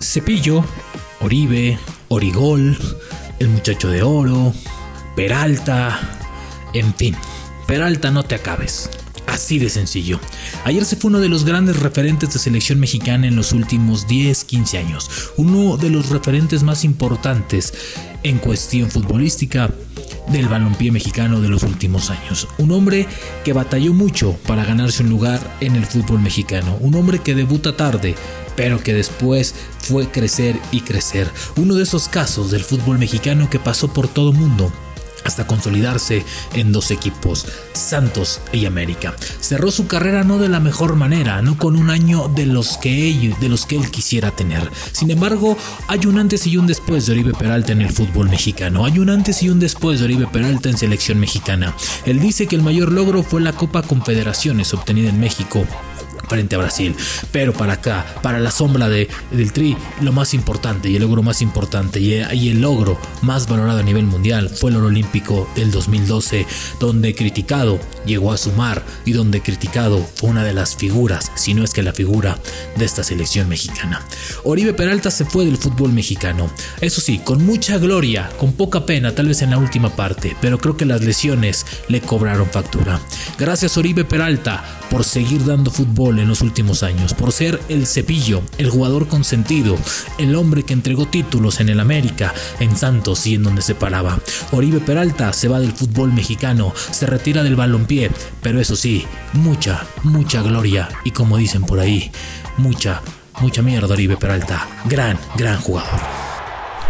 Cepillo, Oribe, Origol, el muchacho de oro, Peralta, en fin, Peralta no te acabes. Así de sencillo. Ayer se fue uno de los grandes referentes de selección mexicana en los últimos 10, 15 años. Uno de los referentes más importantes en cuestión futbolística del balompié mexicano de los últimos años. Un hombre que batalló mucho para ganarse un lugar en el fútbol mexicano. Un hombre que debuta tarde, pero que después fue crecer y crecer. Uno de esos casos del fútbol mexicano que pasó por todo mundo hasta consolidarse en dos equipos, Santos y América. Cerró su carrera no de la mejor manera, no con un año de los que él, de los que él quisiera tener. Sin embargo, hay un antes y un después de Oribe Peralta en el fútbol mexicano. Hay un antes y un después de Oribe Peralta en selección mexicana. Él dice que el mayor logro fue la Copa Confederaciones obtenida en México frente a Brasil. Pero para acá, para la sombra de, del Tri, lo más importante y el logro más importante y, el logro más valorado a nivel mundial fue el oro olímpico del 2012, donde criticado llegó a sumar y donde criticado fue una de las figuras, si no es que la figura de esta selección mexicana. Oribe Peralta se fue del fútbol mexicano, eso sí, con mucha gloria, con poca pena, tal vez en la última parte, pero creo que las lesiones le cobraron factura. Gracias Oribe Peralta por seguir dando fútbol en los últimos años, por ser el cepillo, el jugador consentido, el hombre que entregó títulos en el América, en Santos y en donde se paraba. Oribe Peralta se va del fútbol mexicano, se retira del balompié, pero eso sí, mucha, mucha gloria y como dicen por ahí, mucha, mucha mierda Oribe Peralta. Gran, gran jugador.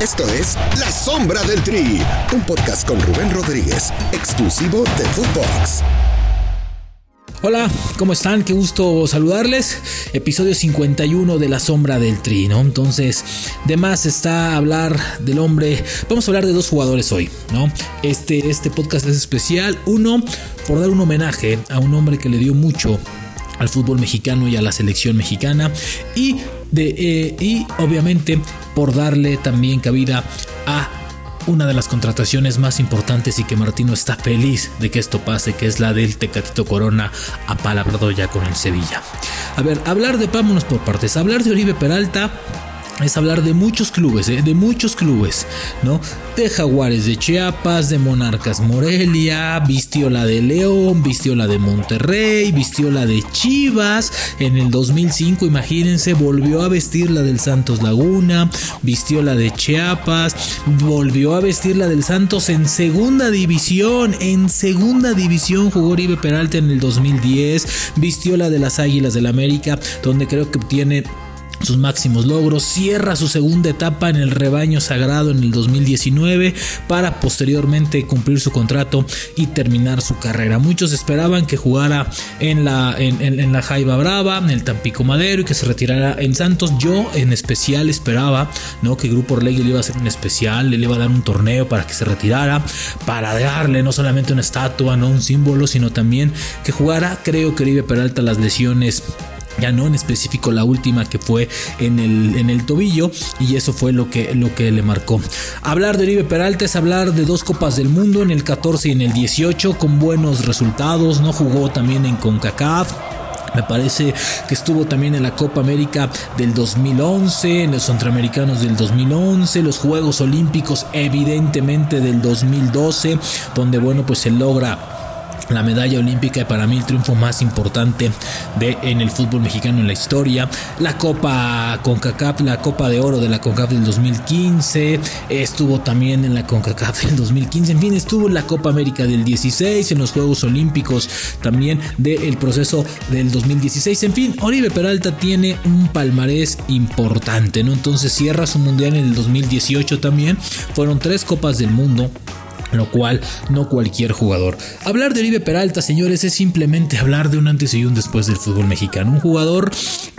Esto es La Sombra del Tri, un podcast con Rubén Rodríguez, exclusivo de Footbox. Hola, ¿cómo están? Qué gusto saludarles. Episodio 51 de La Sombra del Tri, ¿no? Entonces, de más está hablar del hombre. Vamos a hablar de dos jugadores hoy, ¿no? Este, este podcast es especial. Uno, por dar un homenaje a un hombre que le dio mucho al fútbol mexicano y a la selección mexicana. Y, de, eh, y obviamente por darle también cabida a una de las contrataciones más importantes y que Martino está feliz de que esto pase, que es la del Tecatito Corona apalabrado ya con el Sevilla. A ver, hablar de, vámonos por partes, hablar de Oribe Peralta es hablar de muchos clubes, ¿eh? de muchos clubes, ¿no? De Jaguares de Chiapas, de Monarcas Morelia, vistió la de León, vistió la de Monterrey, vistió la de Chivas. En el 2005, imagínense, volvió a vestir la del Santos Laguna, vistió la de Chiapas, volvió a vestir la del Santos en segunda división. En segunda división jugó Oribe Peralta en el 2010, vistió la de las Águilas del América, donde creo que obtiene sus máximos logros, cierra su segunda etapa en el rebaño sagrado en el 2019 para posteriormente cumplir su contrato y terminar su carrera. Muchos esperaban que jugara en la, en, Jaiba Brava, en el Tampico Madero y que se retirara en Santos. Yo en especial esperaba ¿no? que Grupo Orlegui le iba a hacer un especial, le iba a dar un torneo para que se retirara, para darle no solamente una estatua, no un símbolo, sino también que jugara. Creo que Oribe Peralta las lesiones ya no en específico la última que fue en el, en el tobillo y eso fue lo que, lo que le marcó. Hablar de Oribe Peralta es hablar de dos copas del mundo en el 14 y en el 18 con buenos resultados, no jugó también en CONCACAF. Me parece que estuvo también en la Copa América del 2011, en los Centroamericanos del 2011, los Juegos Olímpicos evidentemente del 2012, donde bueno pues se logra la medalla olímpica para mí el triunfo más importante de, en el fútbol mexicano en la historia. La Copa CONCACAF, la Copa de Oro de la CONCACAF del 2015, estuvo también en la CONCACAF del 2015, en fin, estuvo en la Copa América del 16, en los Juegos Olímpicos también del proceso del 2016. En fin, Oribe Peralta tiene un palmarés importante, ¿no? Entonces cierra su mundial en el 2018 también. Fueron tres Copas del Mundo lo cual no cualquier jugador. Hablar de Oribe Peralta, señores, es simplemente hablar de un antes y un después del fútbol mexicano. Un jugador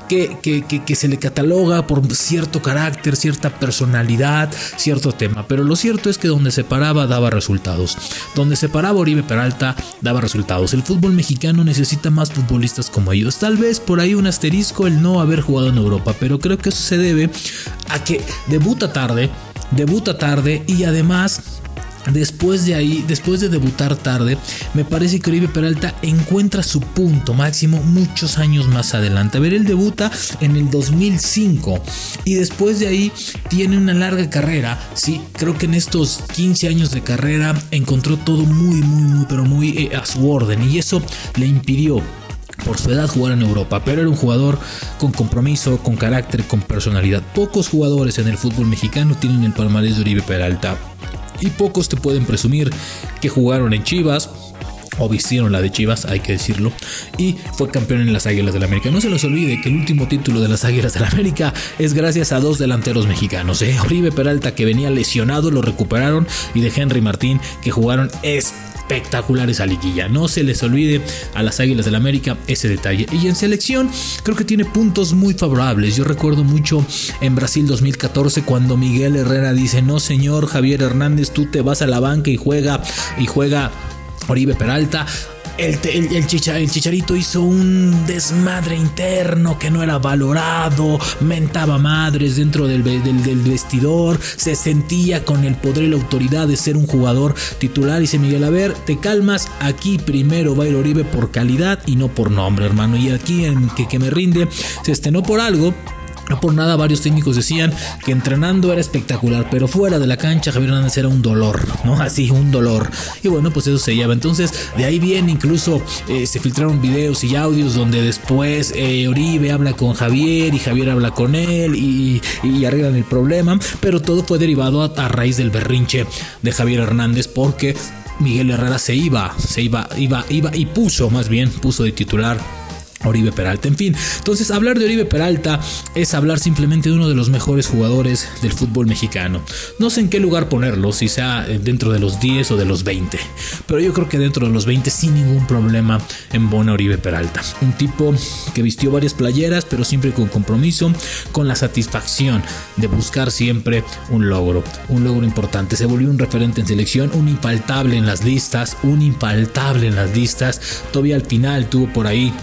que, que, se le cataloga por cierto carácter, cierta personalidad, cierto tema. Pero lo cierto es que donde se paraba daba resultados. Donde se paraba Oribe Peralta daba resultados. El fútbol mexicano necesita más futbolistas como ellos. Tal vez por ahí un asterisco el no haber jugado en Europa, pero creo que eso se debe a que debuta tarde, debuta tarde y además Después de ahí, después de debutar tarde, me parece que Oribe Peralta encuentra su punto máximo muchos años más adelante. A ver, él debuta en el 2005 y después de ahí tiene una larga carrera. Sí, creo que en estos 15 años de carrera encontró todo muy, muy, muy, pero muy eh, a su orden y eso le impidió por su edad jugar en Europa, pero era un jugador con compromiso, con carácter, con personalidad. Pocos jugadores en el fútbol mexicano tienen el palmarés de Oribe Peralta y pocos te pueden presumir que jugaron en Chivas, o vistieron la de Chivas, hay que decirlo, y fue campeón en las Águilas del América. No se les olvide que el último título de las Águilas del la América es gracias a dos delanteros mexicanos, ¿eh? Oribe Peralta que venía lesionado, lo recuperaron, y de Henry Martín que jugaron espectacular esa liguilla. No se les olvide a las Águilas del América ese detalle. Y en selección creo que tiene puntos muy favorables. Yo recuerdo mucho en Brasil 2014 cuando Miguel Herrera dice, no señor Javier Hernández, tú te vas a la banca y juega y juega Oribe Peralta. El, el, chicharito hizo un desmadre interno que no era valorado, mentaba madres dentro del, vestidor, se sentía con el poder y la autoridad de ser un jugador titular. Dice Miguel, a ver, te calmas, aquí primero va ir Oribe por calidad y no por nombre, hermano. Y aquí en que, que me rinde, se estrenó por algo no por nada varios técnicos decían que entrenando era espectacular, pero fuera de la cancha Javier Hernández era un dolor, ¿no? Así, un dolor. Y bueno, pues eso se lleva. Entonces, de ahí viene incluso eh, se filtraron videos y audios donde después eh, Oribe habla con Javier y Javier habla con él y, arreglan el problema, pero todo fue derivado a, a raíz del berrinche de Javier Hernández porque Miguel Herrera se iba, se iba, iba, iba y puso, más bien, puso de titular Oribe Peralta. En fin, entonces hablar de Oribe Peralta es hablar simplemente de uno de los mejores jugadores del fútbol mexicano. No sé en qué lugar ponerlo, si sea dentro de los 10 o de los 20, pero yo creo que dentro de los 20 sin ningún problema en Bona Oribe Peralta. Un tipo que vistió varias playeras, pero siempre con compromiso, con la satisfacción de buscar siempre un logro, un logro importante. Se volvió un referente en selección, un impaltable en las listas, un impaltable en las listas. Todavía al final tuvo por ahí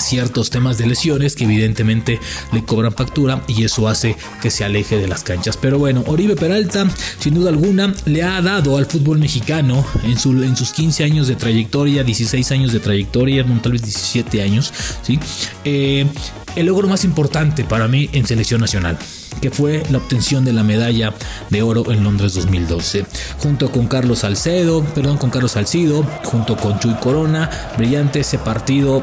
ciertos temas de lesiones que evidentemente le cobran factura y eso hace que se aleje de las canchas. Pero bueno, Oribe Peralta, sin duda alguna, le ha dado al fútbol mexicano en, su, en sus 15 años de trayectoria, 16 años de trayectoria, tal vez 17 años, ¿sí? Eh, el logro más importante para mí en selección nacional que fue la obtención de la medalla de oro en Londres 2012, junto con Carlos Salcedo, perdón, con Carlos Salcido, junto con Chuy Corona, brillante ese partido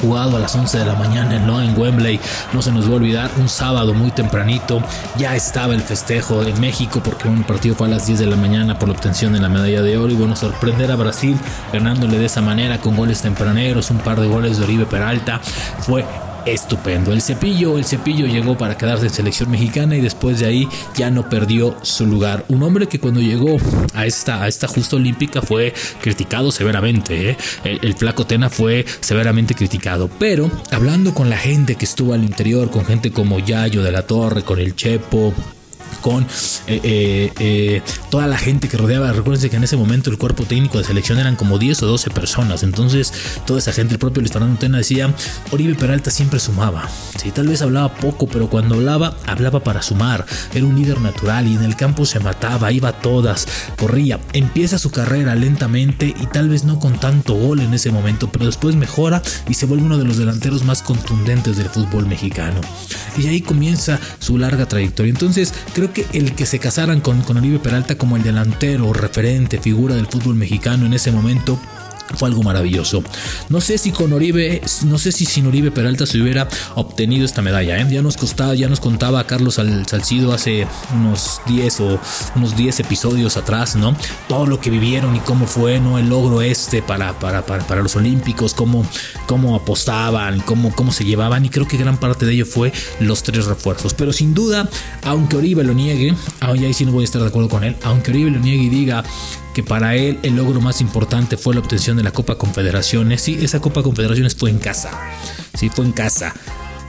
jugado a las 11 de la mañana ¿no? en Wembley. No se nos va a olvidar, un sábado muy tempranito ya estaba el festejo en México porque un partido fue a las 10 de la mañana por la obtención de la medalla de oro y bueno, sorprender a Brasil ganándole de esa manera con goles tempraneros, un par de goles de Oribe Peralta fue estupendo. El cepillo, el cepillo llegó para quedarse en selección mexicana y después de ahí ya no perdió su lugar. Un hombre que cuando llegó a esta, a esta justa olímpica fue criticado severamente. ¿eh? El, el, flaco Tena fue severamente criticado. Pero hablando con la gente que estuvo al interior, con gente como Yayo de la Torre, con el Chepo, con eh, eh, eh, toda la gente que rodeaba. Recuerden que en ese momento el cuerpo técnico de selección eran como 10 o 12 personas. Entonces, toda esa gente, el propio Luis Fernando Tena decía, Oribe Peralta siempre sumaba. Sí, tal vez hablaba poco, pero cuando hablaba, hablaba para sumar. Era un líder natural y en el campo se mataba, iba a todas, corría. Empieza su carrera lentamente y tal vez no con tanto gol en ese momento, pero después mejora y se vuelve uno de los delanteros más contundentes del fútbol mexicano. Y ahí comienza su larga trayectoria. Entonces, creo que el que se casaran con, con Peralta como el delantero, referente, figura del fútbol mexicano en ese momento, fue algo maravilloso. No sé si con Oribe, no sé si sin Oribe Peralta se hubiera obtenido esta medalla. ¿eh? Ya nos costaba, ya nos contaba Carlos Salcido hace unos 10 o unos 10 episodios atrás, ¿no? Todo lo que vivieron y cómo fue, ¿no? El logro este para, para, para, los Olímpicos, cómo, cómo apostaban, cómo, cómo se llevaban. Y creo que gran parte de ello fue los tres refuerzos. Pero sin duda, aunque Oribe lo niegue, ahí sí no voy a estar de acuerdo con él, aunque Oribe lo niegue y diga que para él el logro más importante fue la obtención de la Copa Confederaciones. Sí, esa Copa Confederaciones fue en casa. Sí, fue en casa.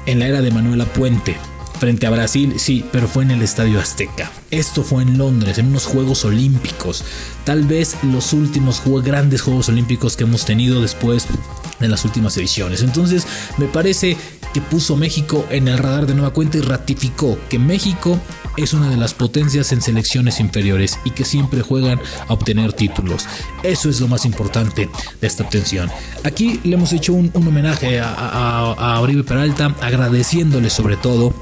En la era de Manuela Puente. Frente a Brasil, sí, pero fue en el Estadio Azteca. Esto fue en Londres, en unos Juegos Olímpicos. Tal vez los últimos grandes Juegos Olímpicos que hemos tenido después de las últimas ediciones. Entonces, me parece que puso México en el radar de nueva cuenta y ratificó que México es una de las potencias en selecciones inferiores y que siempre juegan a obtener títulos. Eso es lo más importante de esta obtención. Aquí le hemos hecho un, homenaje a, a Oribe Peralta, agradeciéndole sobre todo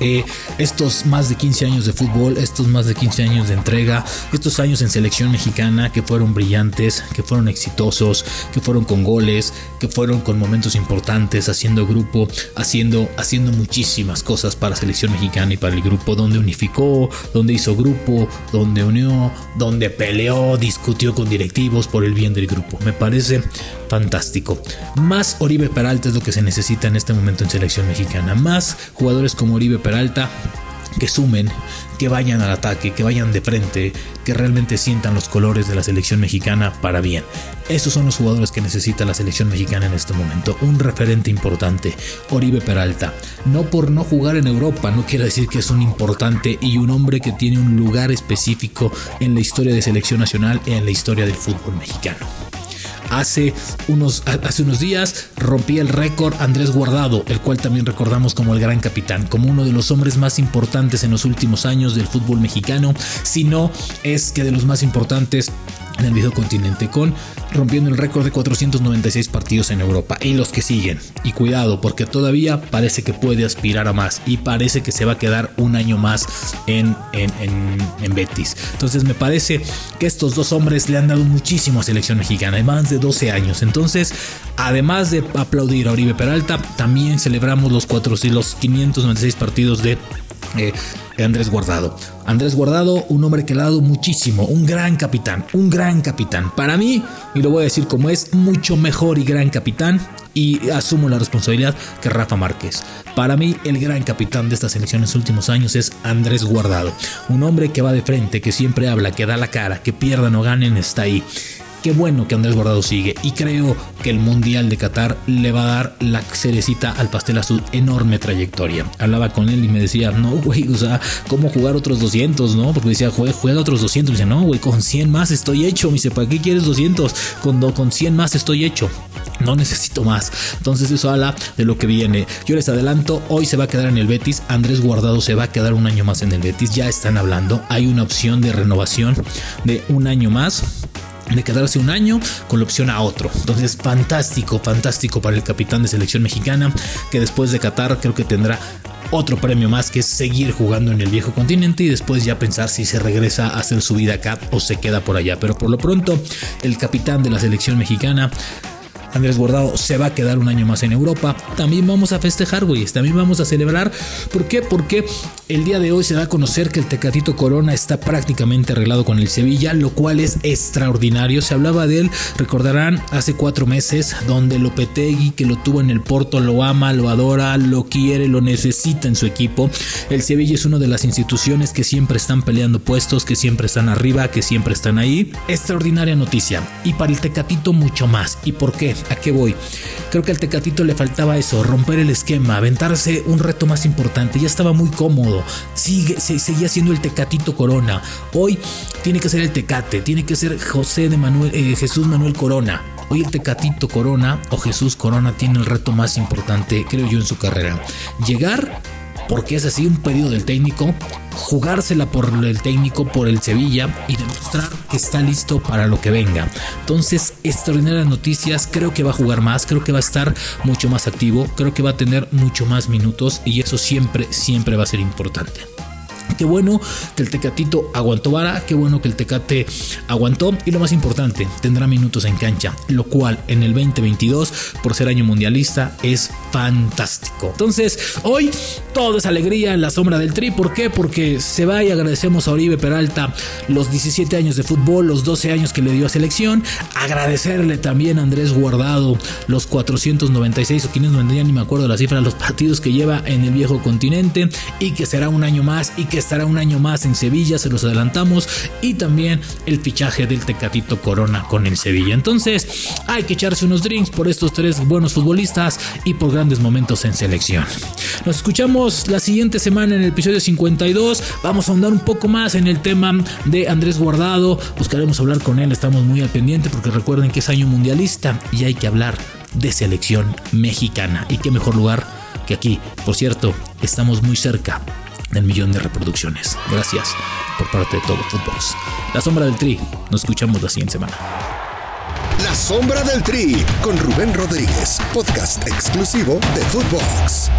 eh, estos más de 15 años de fútbol, estos más de 15 años de entrega, estos años en selección mexicana que fueron brillantes, que fueron exitosos, que fueron con goles, que fueron con momentos importantes, haciendo grupo, haciendo, haciendo muchísimas cosas para selección mexicana y para el grupo, donde unificó, donde hizo grupo, donde unió, donde peleó, discutió con directivos por el bien del grupo. Me parece fantástico. Más Oribe Peralta es lo que se necesita en este momento en selección mexicana. Más jugadores como Oribe Peralta que sumen, que vayan al ataque, que vayan de frente, que realmente sientan los colores de la selección mexicana para bien. Esos son los jugadores que necesita la selección mexicana en este momento. Un referente importante, Oribe Peralta. No por no jugar en Europa, no quiere decir que es un importante y un hombre que tiene un lugar específico en la historia de selección nacional y en la historia del fútbol mexicano. Hace unos, hace unos días rompía el récord Andrés Guardado, el cual también recordamos como el gran capitán, como uno de los hombres más importantes en los últimos años del fútbol mexicano, si no es que de los más importantes en el viejo continente con rompiendo el récord de 496 partidos en Europa y los que siguen. Y cuidado porque todavía parece que puede aspirar a más y parece que se va a quedar un año más en, en, en, Betis. Entonces me parece que estos dos hombres le han dado muchísimo a selección mexicana, más de 12 años. Entonces, además de aplaudir a Oribe Peralta, también celebramos los, 4, los 596 partidos de... Eh, Andrés Guardado. Andrés Guardado, un hombre que le ha dado muchísimo, un gran capitán, un gran capitán. Para mí, y lo voy a decir como es, mucho mejor y gran capitán, y asumo la responsabilidad que Rafa Márquez. Para mí, el gran capitán de esta selección en los últimos años es Andrés Guardado, un hombre que va de frente, que siempre habla, que da la cara, que pierdan o ganen, está ahí. Qué bueno que Andrés Guardado sigue y creo que el Mundial de Qatar le va a dar la cerecita al pastel a su enorme trayectoria. Hablaba con él y me decía, no, güey, o sea, ¿cómo jugar otros 200, no? Porque decía, juega, otros 200. Me decía, no, güey, con 100 más estoy hecho. Me dice, ¿para qué quieres 200? Con, con 100 más estoy hecho. No necesito más. Entonces eso habla de lo que viene. Yo les adelanto, hoy se va a quedar en el Betis. Andrés Guardado se va a quedar un año más en el Betis. Ya están hablando. Hay una opción de renovación de un año más de quedarse un año con la opción a otro. Entonces, fantástico, fantástico para el capitán de selección mexicana, que después de Qatar creo que tendrá otro premio más que es seguir jugando en el viejo continente y después ya pensar si se regresa a hacer su vida acá o se queda por allá. Pero por lo pronto, el capitán de la selección mexicana Andrés Guardado se va a quedar un año más en Europa. También vamos a festejar, güey. También vamos a celebrar. ¿Por qué? Porque el día de hoy se da a conocer que el Tecatito Corona está prácticamente arreglado con el Sevilla, lo cual es extraordinario. Se hablaba de él, recordarán, hace cuatro meses, donde Lopetegui, que lo tuvo en el Porto, lo ama, lo adora, lo quiere, lo necesita en su equipo. El Sevilla es una de las instituciones que siempre están peleando puestos, que siempre están arriba, que siempre están ahí. Extraordinaria noticia. Y para el Tecatito mucho más. ¿Y por qué? ¿A qué voy? Creo que al Tecatito le faltaba eso, romper el esquema, aventarse un reto más importante. Ya estaba muy cómodo. Sigue, seguía siendo el Tecatito Corona. Hoy tiene que ser el Tecate, tiene que ser José de Manuel, eh, Jesús Manuel Corona. Hoy el Tecatito Corona o Jesús Corona tiene el reto más importante, creo yo, en su carrera. Llegar porque es así un pedido del técnico, jugársela por el técnico, por el Sevilla y demostrar que está listo para lo que venga. Entonces, extraordinarias noticias, creo que va a jugar más, creo que va a estar mucho más activo, creo que va a tener mucho más minutos y eso siempre, siempre va a ser importante. Qué bueno que el Tecatito aguantó vara, qué bueno que el Tecate aguantó y lo más importante, tendrá minutos en cancha, lo cual en el 2022, por ser año mundialista, es fantástico. Entonces, hoy todo es alegría en la sombra del tri. ¿Por qué? Porque se va y agradecemos a Oribe Peralta los 17 años de fútbol, los 12 años que le dio a selección. Agradecerle también a Andrés Guardado los 496 o 590, ni me acuerdo la cifra, los partidos que lleva en el viejo continente y que será un año más y que estará un año más en Sevilla, se los adelantamos, y también el fichaje del Tecatito Corona con el Sevilla. Entonces, hay que echarse unos drinks por estos tres buenos futbolistas y por grandes momentos en selección. Nos escuchamos la siguiente semana en el episodio 52. Vamos a ahondar un poco más en el tema de Andrés Guardado. Buscaremos hablar con él, estamos muy al pendiente porque recuerden que es año mundialista y hay que hablar de selección mexicana. Y qué mejor lugar que aquí. Por cierto, estamos muy cerca del millón de reproducciones. Gracias por parte de todo Footbox. La sombra del tri. Nos escuchamos la siguiente semana. La sombra del tri con Rubén Rodríguez, podcast exclusivo de Footbox.